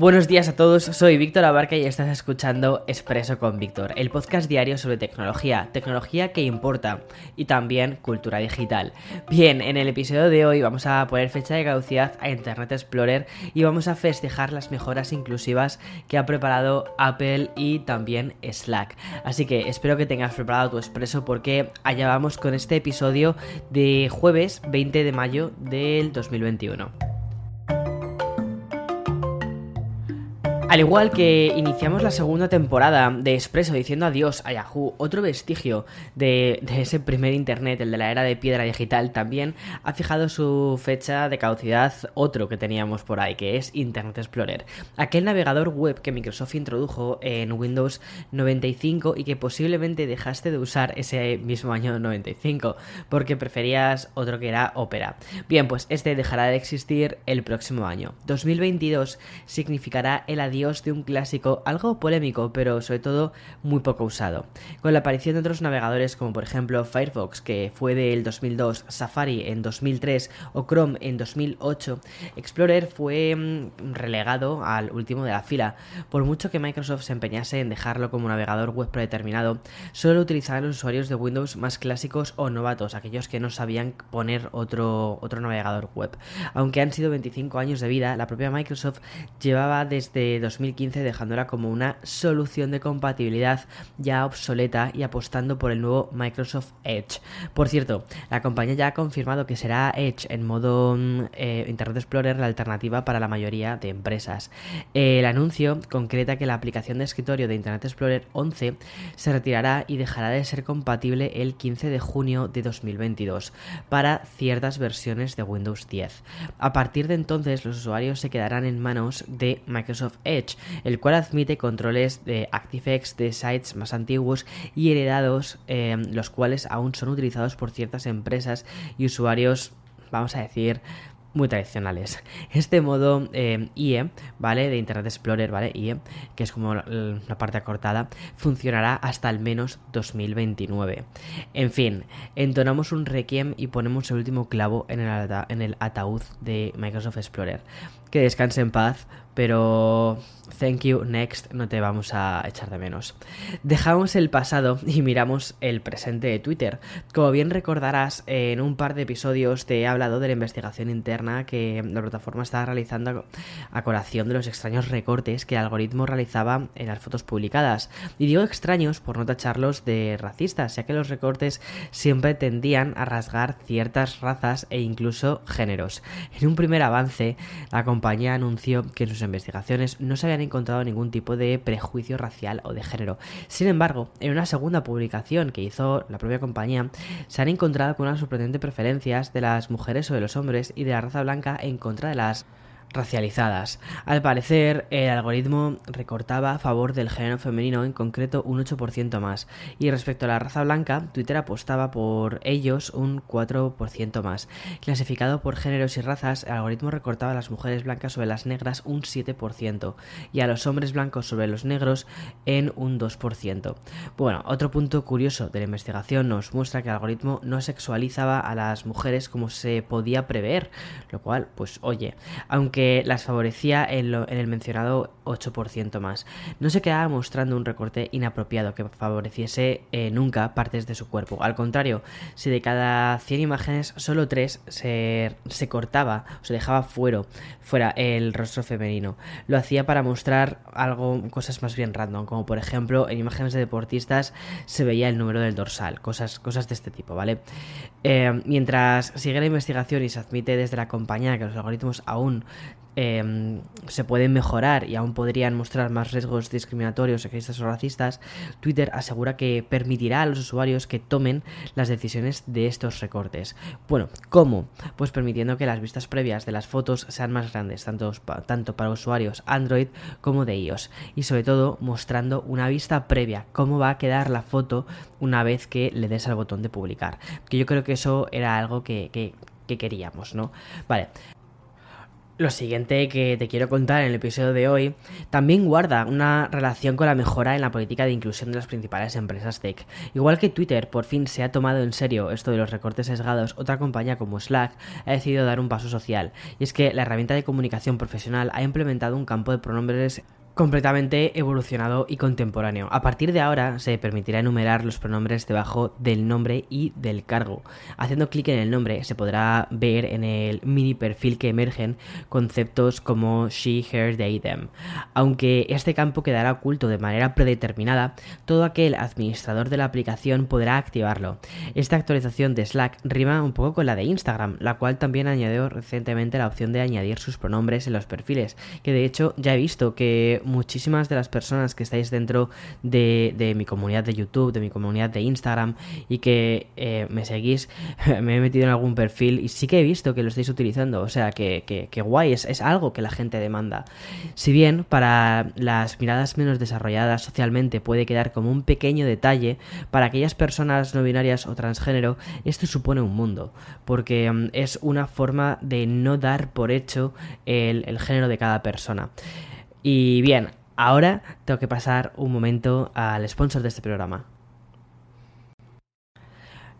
Buenos días a todos, soy Víctor Abarca y estás escuchando Expreso con Víctor, el podcast diario sobre tecnología, tecnología que importa y también cultura digital. Bien, en el episodio de hoy vamos a poner fecha de caducidad a Internet Explorer y vamos a festejar las mejoras inclusivas que ha preparado Apple y también Slack. Así que espero que tengas preparado tu expreso porque allá vamos con este episodio de jueves 20 de mayo del 2021. Al igual que iniciamos la segunda temporada de Expreso diciendo adiós a Yahoo, otro vestigio de, ese primer Internet, el de la era de piedra digital, también ha fijado su fecha de caducidad otro que teníamos por ahí, que es Internet Explorer. Aquel navegador web que Microsoft introdujo en Windows 95 y que posiblemente dejaste de usar ese mismo año 95 porque preferías otro que era Opera. Bien, pues este dejará de existir el próximo año. 2022 significará el adiós de un clásico algo polémico, pero sobre todo muy poco usado. Con la aparición de otros navegadores como por ejemplo Firefox, que fue del 2002, Safari en 2003 o Chrome en 2008, Explorer fue mm, relegado al último de la fila. Por mucho que Microsoft se empeñase en dejarlo como navegador web predeterminado, solo utilizaban los usuarios de Windows más clásicos o novatos, aquellos que no sabían poner otro, otro navegador web. Aunque han sido 25 años de vida, la propia Microsoft llevaba desde 2015 dejándola como una solución de compatibilidad ya obsoleta y apostando por el nuevo Microsoft Edge. Por cierto, la compañía ya ha confirmado que será Edge en modo mm, eh, Internet Explorer la alternativa para la mayoría de empresas. El anuncio concreta que la aplicación de escritorio de Internet Explorer 11 se retirará y dejará de ser compatible el 15 de junio de 2022 para ciertas versiones de Windows 10. A partir de entonces los usuarios se quedarán en manos de Microsoft Edge el cual admite controles de ActiveX de sites más antiguos y heredados, eh, los cuales aún son utilizados por ciertas empresas y usuarios, vamos a decir, muy tradicionales. Este modo eh, IE, ¿vale? De Internet Explorer, ¿vale? IE, que es como la parte acortada, funcionará hasta al menos 2029. En fin, entonamos un requiem y ponemos el último clavo en el ataúd de Microsoft Explorer. Que descanse en paz, pero thank you, next, no te vamos a echar de menos. Dejamos el pasado y miramos el presente de Twitter. Como bien recordarás, en un par de episodios te he hablado de la investigación interna que la plataforma estaba realizando a colación de los extraños recortes que el algoritmo realizaba en las fotos publicadas. Y digo extraños por no tacharlos de racistas, ya que los recortes siempre tendían a rasgar ciertas razas e incluso géneros. En un primer avance, la compañía anunció que en sus investigaciones no se habían encontrado ningún tipo de prejuicio racial o de género. Sin embargo, en una segunda publicación que hizo la propia compañía, se han encontrado con unas sorprendentes preferencias de las mujeres sobre los hombres y de la raza blanca en contra de las racializadas. Al parecer, el algoritmo recortaba a favor del género femenino, en concreto un 8% más, y respecto a la raza blanca, Twitter apostaba por ellos un 4% más. Clasificado por géneros y razas, el algoritmo recortaba a las mujeres blancas sobre las negras un 7% y a los hombres blancos sobre los negros en un 2%. Bueno, otro punto curioso de la investigación nos muestra que el algoritmo no sexualizaba a las mujeres como se podía prever, lo cual, pues oye, aunque las favorecía en, el mencionado 8% más. No se quedaba mostrando un recorte inapropiado que favoreciese eh, nunca partes de su cuerpo. Al contrario, si de cada 100 imágenes solo 3 se, se cortaba o se dejaba fuera, fuera el rostro femenino, lo hacía para mostrar algo, cosas más bien random, como por ejemplo en imágenes de deportistas se veía el número del dorsal, cosas, cosas de este tipo, ¿vale? Eh, mientras sigue la investigación y se admite desde la compañía que los algoritmos aún em, se pueden mejorar y aún podrían mostrar más riesgos discriminatorios, sexistas o racistas, Twitter asegura que permitirá a los usuarios que tomen las decisiones de estos recortes. Bueno, ¿cómo? Pues permitiendo que las vistas previas de las fotos sean más grandes, tanto, tanto para usuarios Android como de iOS, y sobre todo mostrando una vista previa, cómo va a quedar la foto una vez que le des al botón de publicar. Que yo creo que eso era algo que, que, que queríamos, ¿no? Vale. Lo siguiente que te quiero contar en el episodio de hoy también guarda una relación con la mejora en la política de inclusión de las principales empresas tech. Igual que Twitter por fin se ha tomado en serio esto de los recortes sesgados, otra compañía como Slack ha decidido dar un paso social. Y es que la herramienta de comunicación profesional ha implementado un campo de pronombres completamente evolucionado y contemporáneo. A partir de ahora se permitirá enumerar los pronombres debajo del nombre y del cargo. Haciendo clic en el nombre se podrá ver en el mini perfil que emergen conceptos como she, her, they, them. Aunque este campo quedará oculto de manera predeterminada, todo aquel administrador de la aplicación podrá activarlo. Esta actualización de Slack rima un poco con la de Instagram, la cual también añadió recientemente la opción de añadir sus pronombres en los perfiles, que de hecho ya he visto que muchísimas de las personas que estáis dentro de, mi comunidad de YouTube, de mi comunidad de Instagram y que eh, me seguís, me he metido en algún perfil y sí que he visto que lo estáis utilizando. O sea, que, que, guay, es, es, algo que la gente demanda. Si bien para las miradas menos desarrolladas socialmente puede quedar como un pequeño detalle, para aquellas personas no binarias o transgénero, esto supone un mundo, porque mm, es una forma de no dar por hecho el, el género de cada persona. Y bien, ahora tengo que pasar un momento al sponsor de este programa.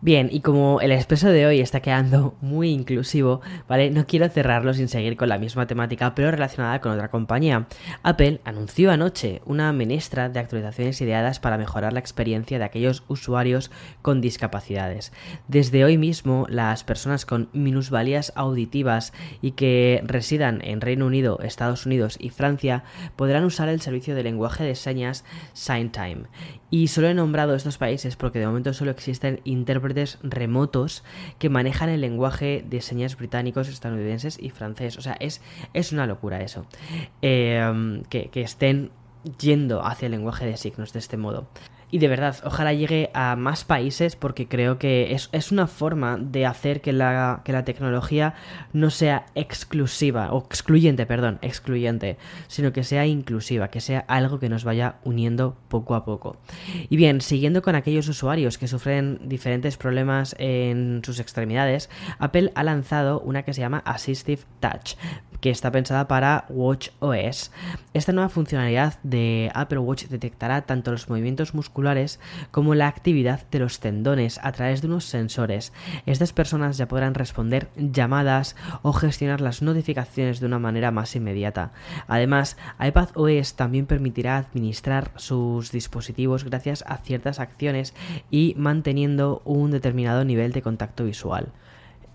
Bien, y como el expreso de hoy está quedando muy inclusivo, ¿vale? No quiero cerrarlo sin seguir con la misma temática, pero relacionada con otra compañía. Apple anunció anoche una menestra de actualizaciones ideadas para mejorar la experiencia de aquellos usuarios con discapacidades. Desde hoy mismo, las personas con minusvalías auditivas y que residan en Reino Unido, Estados Unidos y Francia podrán usar el servicio de lenguaje de señas SignTime. Y solo he nombrado estos países porque de momento solo existen intérpretes remotos que manejan el lenguaje de señas británicos, estadounidenses y francés. O sea, es, es una locura eso. Eh, que, que estén yendo hacia el lenguaje de signos de este modo. Y de verdad, ojalá llegue a más países porque creo que es, una forma de hacer que la, que la tecnología no sea exclusiva, o excluyente, perdón, excluyente, sino que sea inclusiva, que sea algo que nos vaya uniendo poco a poco. Y bien, siguiendo con aquellos usuarios que sufren diferentes problemas en sus extremidades, Apple ha lanzado una que se llama Assistive Touch, que está pensada para Watch OS. Esta nueva funcionalidad de Apple Watch detectará tanto los movimientos musculares como la actividad de los tendones a través de unos sensores. Estas personas ya podrán responder llamadas o gestionar las notificaciones de una manera más inmediata. Además, iPad OS también permitirá administrar sus dispositivos gracias a ciertas acciones y manteniendo un determinado nivel de contacto visual.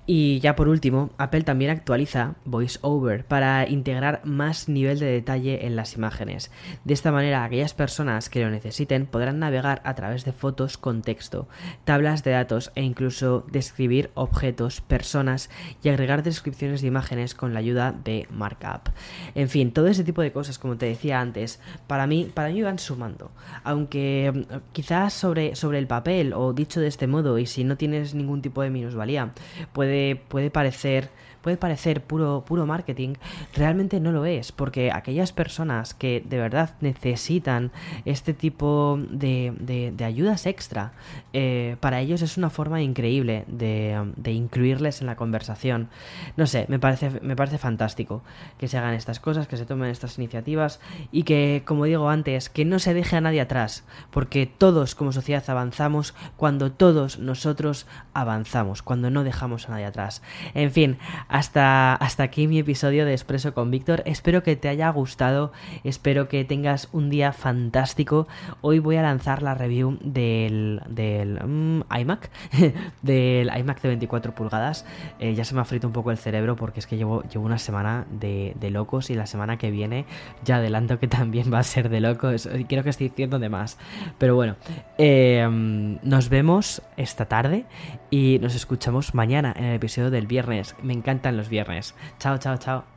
Y ya por último, Apple también actualiza VoiceOver para integrar más nivel de detalle en las imágenes. De esta manera, aquellas personas que lo necesiten podrán navegar a través de fotos con texto, tablas de datos e incluso describir objetos, personas y agregar descripciones de imágenes con la ayuda de Markup. En fin, todo ese tipo de cosas, como te decía antes, para mí, para mí van sumando. Aunque mm, quizás sobre, sobre el papel o dicho de este modo y si no tienes ningún tipo de minusvalía, puede puede, parecer puede parecer puro, puro marketing, realmente no lo es, porque aquellas personas que de verdad necesitan este tipo de, de, ayudas extra, eh, para ellos es una forma increíble de, de, incluirles en la conversación. No sé, me parece, me parece fantástico que se hagan estas cosas, que se tomen estas iniciativas y que, como digo antes, que no se deje a nadie atrás, porque todos como sociedad avanzamos cuando todos nosotros avanzamos, cuando no dejamos a nadie atrás. En fin, hasta, hasta aquí mi episodio de Expreso con Víctor. Espero que te haya gustado, espero que tengas un día fantástico. Hoy voy a lanzar la review del, del mm, iMac, del iMac de 24 pulgadas. Eh, ya se me ha frito un poco el cerebro porque es que llevo, llevo una semana de, locos y la semana que viene ya adelanto que también va a ser de locos. Creo que estoy diciendo de más. Pero bueno, em, nos vemos esta tarde y nos escuchamos mañana en el episodio del viernes. Me encanta los viernes. Chao, chao, chao.